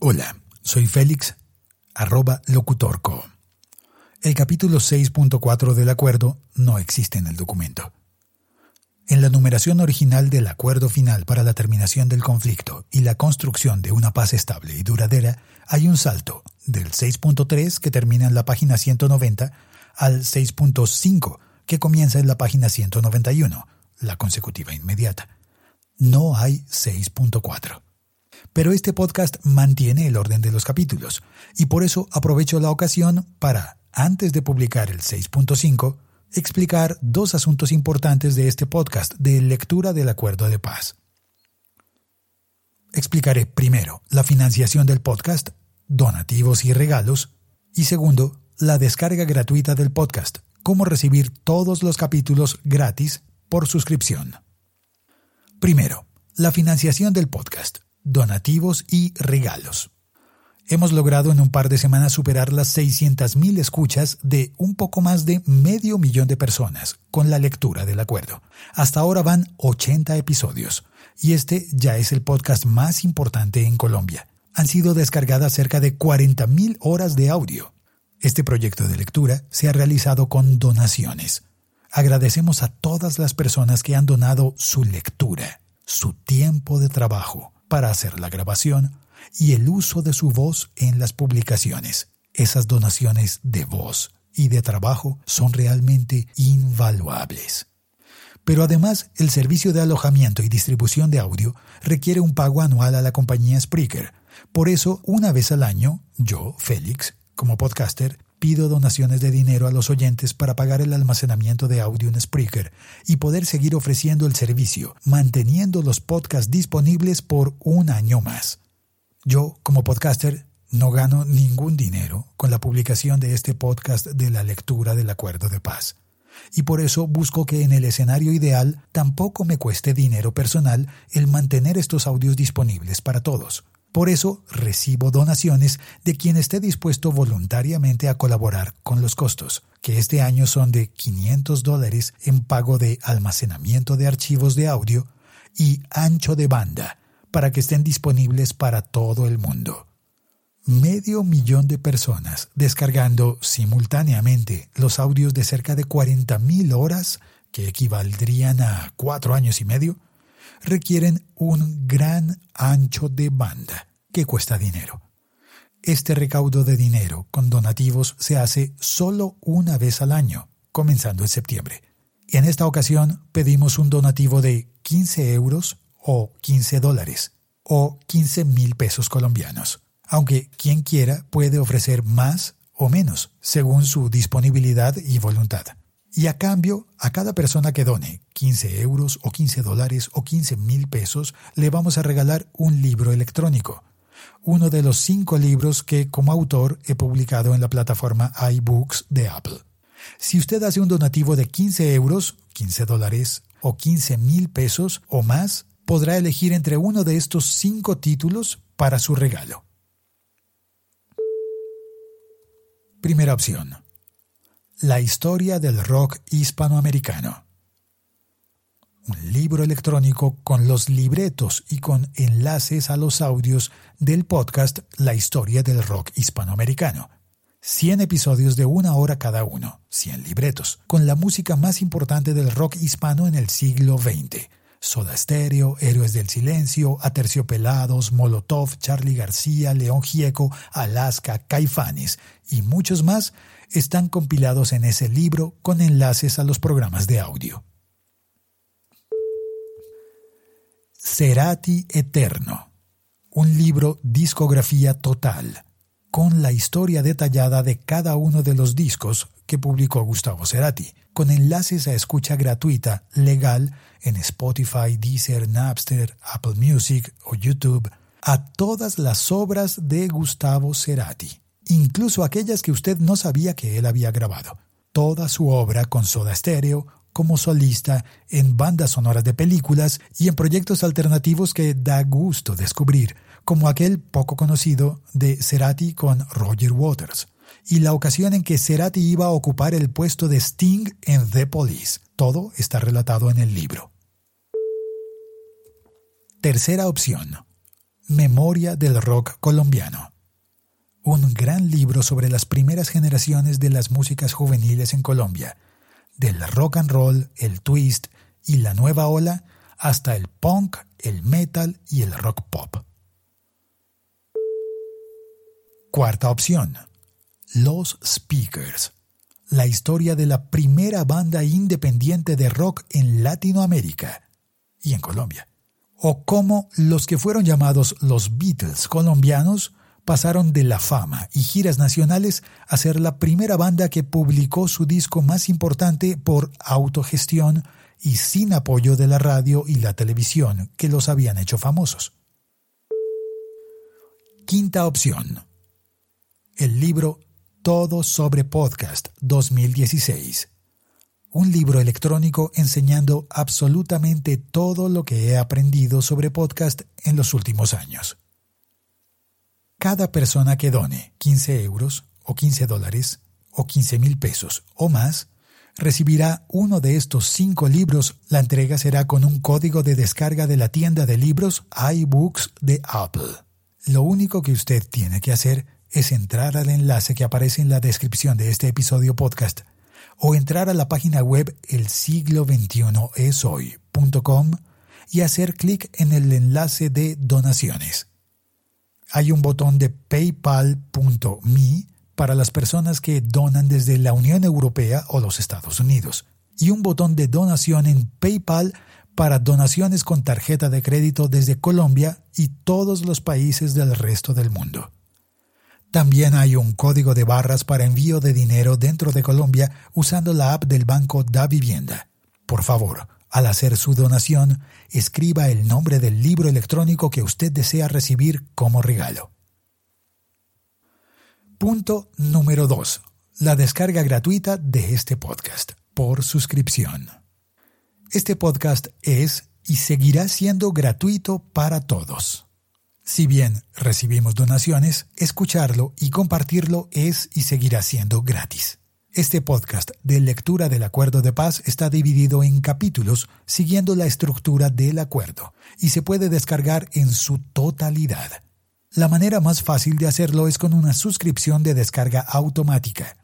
Hola, soy Félix, arroba locutorco. El capítulo 6.4 del acuerdo no existe en el documento. En la numeración original del acuerdo final para la terminación del conflicto y la construcción de una paz estable y duradera, hay un salto del 6.3 que termina en la página 190 al 6.5 que comienza en la página 191, la consecutiva inmediata. No hay 6.4. Pero este podcast mantiene el orden de los capítulos y por eso aprovecho la ocasión para, antes de publicar el 6.5, explicar dos asuntos importantes de este podcast de lectura del acuerdo de paz. Explicaré primero la financiación del podcast, donativos y regalos, y segundo, la descarga gratuita del podcast, cómo recibir todos los capítulos gratis por suscripción. Primero, la financiación del podcast donativos y regalos. Hemos logrado en un par de semanas superar las 600.000 escuchas de un poco más de medio millón de personas con la lectura del acuerdo. Hasta ahora van 80 episodios y este ya es el podcast más importante en Colombia. Han sido descargadas cerca de 40.000 horas de audio. Este proyecto de lectura se ha realizado con donaciones. Agradecemos a todas las personas que han donado su lectura, su tiempo de trabajo, para hacer la grabación y el uso de su voz en las publicaciones. Esas donaciones de voz y de trabajo son realmente invaluables. Pero además, el servicio de alojamiento y distribución de audio requiere un pago anual a la compañía Spreaker. Por eso, una vez al año, yo, Félix, como podcaster, pido donaciones de dinero a los oyentes para pagar el almacenamiento de audio en Spreaker y poder seguir ofreciendo el servicio, manteniendo los podcasts disponibles por un año más. Yo, como podcaster, no gano ningún dinero con la publicación de este podcast de la lectura del acuerdo de paz. Y por eso busco que en el escenario ideal tampoco me cueste dinero personal el mantener estos audios disponibles para todos. Por eso recibo donaciones de quien esté dispuesto voluntariamente a colaborar con los costos, que este año son de 500 dólares en pago de almacenamiento de archivos de audio y ancho de banda, para que estén disponibles para todo el mundo. Medio millón de personas descargando simultáneamente los audios de cerca de 40.000 horas, que equivaldrían a cuatro años y medio, requieren un gran ancho de banda que cuesta dinero. Este recaudo de dinero con donativos se hace solo una vez al año, comenzando en septiembre. Y en esta ocasión pedimos un donativo de 15 euros o 15 dólares o 15 mil pesos colombianos, aunque quien quiera puede ofrecer más o menos, según su disponibilidad y voluntad. Y a cambio, a cada persona que done 15 euros o 15 dólares o 15 mil pesos, le vamos a regalar un libro electrónico. Uno de los cinco libros que como autor he publicado en la plataforma iBooks de Apple. Si usted hace un donativo de 15 euros, 15 dólares o 15 mil pesos o más, podrá elegir entre uno de estos cinco títulos para su regalo. Primera opción la historia del rock hispanoamericano. Un libro electrónico con los libretos y con enlaces a los audios del podcast La historia del rock hispanoamericano. 100 episodios de una hora cada uno, 100 libretos, con la música más importante del rock hispano en el siglo XX. Soda Stereo, Héroes del Silencio, Aterciopelados, Molotov, Charlie García, León Gieco, Alaska, Caifanes y muchos más están compilados en ese libro con enlaces a los programas de audio. Cerati Eterno, un libro discografía total, con la historia detallada de cada uno de los discos que publicó Gustavo Cerati, con enlaces a escucha gratuita, legal, en Spotify, Deezer, Napster, Apple Music o YouTube, a todas las obras de Gustavo Cerati incluso aquellas que usted no sabía que él había grabado. Toda su obra con Soda Stereo, como solista, en bandas sonoras de películas y en proyectos alternativos que da gusto descubrir, como aquel poco conocido de Cerati con Roger Waters, y la ocasión en que Cerati iba a ocupar el puesto de Sting en The Police. Todo está relatado en el libro. Tercera opción. Memoria del Rock Colombiano. Un gran libro sobre las primeras generaciones de las músicas juveniles en Colombia, del rock and roll, el twist y la nueva ola, hasta el punk, el metal y el rock pop. Cuarta opción. Los Speakers. La historia de la primera banda independiente de rock en Latinoamérica y en Colombia. O cómo los que fueron llamados los Beatles colombianos pasaron de la fama y giras nacionales a ser la primera banda que publicó su disco más importante por autogestión y sin apoyo de la radio y la televisión que los habían hecho famosos. Quinta opción el libro Todo sobre Podcast 2016. Un libro electrónico enseñando absolutamente todo lo que he aprendido sobre podcast en los últimos años. Cada persona que done 15 euros o 15 dólares o 15 mil pesos o más recibirá uno de estos cinco libros. La entrega será con un código de descarga de la tienda de libros iBooks de Apple. Lo único que usted tiene que hacer es entrar al enlace que aparece en la descripción de este episodio podcast o entrar a la página web el siglo 21 esoy.com y hacer clic en el enlace de donaciones. Hay un botón de paypal.me para las personas que donan desde la Unión Europea o los Estados Unidos y un botón de donación en PayPal para donaciones con tarjeta de crédito desde Colombia y todos los países del resto del mundo. También hay un código de barras para envío de dinero dentro de Colombia usando la app del banco Da Vivienda. Por favor, al hacer su donación, escriba el nombre del libro electrónico que usted desea recibir como regalo. Punto número 2. La descarga gratuita de este podcast por suscripción. Este podcast es y seguirá siendo gratuito para todos. Si bien recibimos donaciones, escucharlo y compartirlo es y seguirá siendo gratis. Este podcast de lectura del acuerdo de paz está dividido en capítulos siguiendo la estructura del acuerdo y se puede descargar en su totalidad. La manera más fácil de hacerlo es con una suscripción de descarga automática.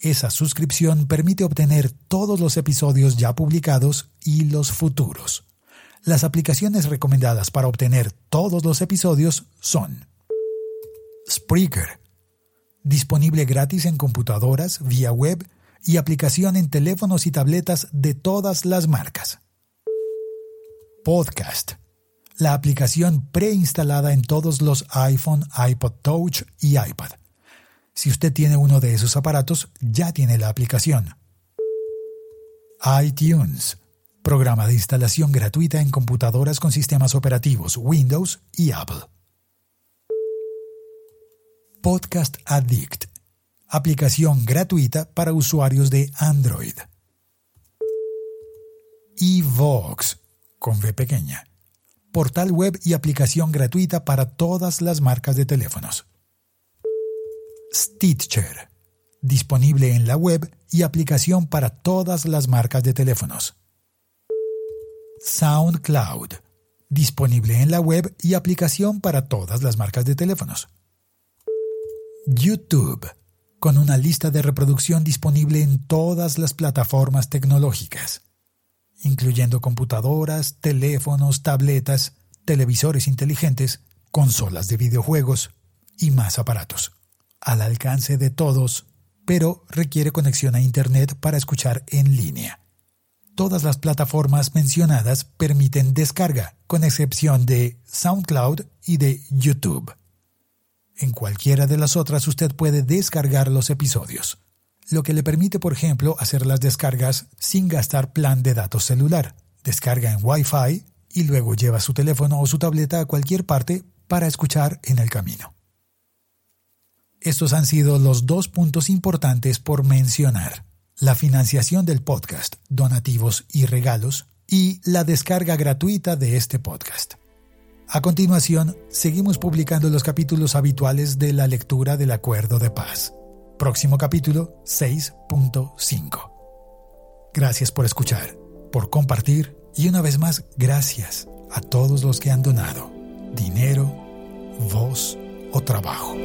Esa suscripción permite obtener todos los episodios ya publicados y los futuros. Las aplicaciones recomendadas para obtener todos los episodios son Spreaker, disponible gratis en computadoras, vía web y aplicación en teléfonos y tabletas de todas las marcas. Podcast, la aplicación preinstalada en todos los iPhone, iPod Touch y iPad. Si usted tiene uno de esos aparatos, ya tiene la aplicación. iTunes, programa de instalación gratuita en computadoras con sistemas operativos Windows y Apple. Podcast Addict, aplicación gratuita para usuarios de Android. eVox, con V pequeña, portal web y aplicación gratuita para todas las marcas de teléfonos. Stitcher, disponible en la web y aplicación para todas las marcas de teléfonos. SoundCloud, disponible en la web y aplicación para todas las marcas de teléfonos. YouTube, con una lista de reproducción disponible en todas las plataformas tecnológicas, incluyendo computadoras, teléfonos, tabletas, televisores inteligentes, consolas de videojuegos y más aparatos. Al alcance de todos, pero requiere conexión a Internet para escuchar en línea. Todas las plataformas mencionadas permiten descarga, con excepción de SoundCloud y de YouTube. En cualquiera de las otras usted puede descargar los episodios, lo que le permite, por ejemplo, hacer las descargas sin gastar plan de datos celular. Descarga en Wi-Fi y luego lleva su teléfono o su tableta a cualquier parte para escuchar en el camino. Estos han sido los dos puntos importantes por mencionar la financiación del podcast, donativos y regalos, y la descarga gratuita de este podcast. A continuación, seguimos publicando los capítulos habituales de la lectura del Acuerdo de Paz. Próximo capítulo 6.5. Gracias por escuchar, por compartir y una vez más gracias a todos los que han donado dinero, voz o trabajo.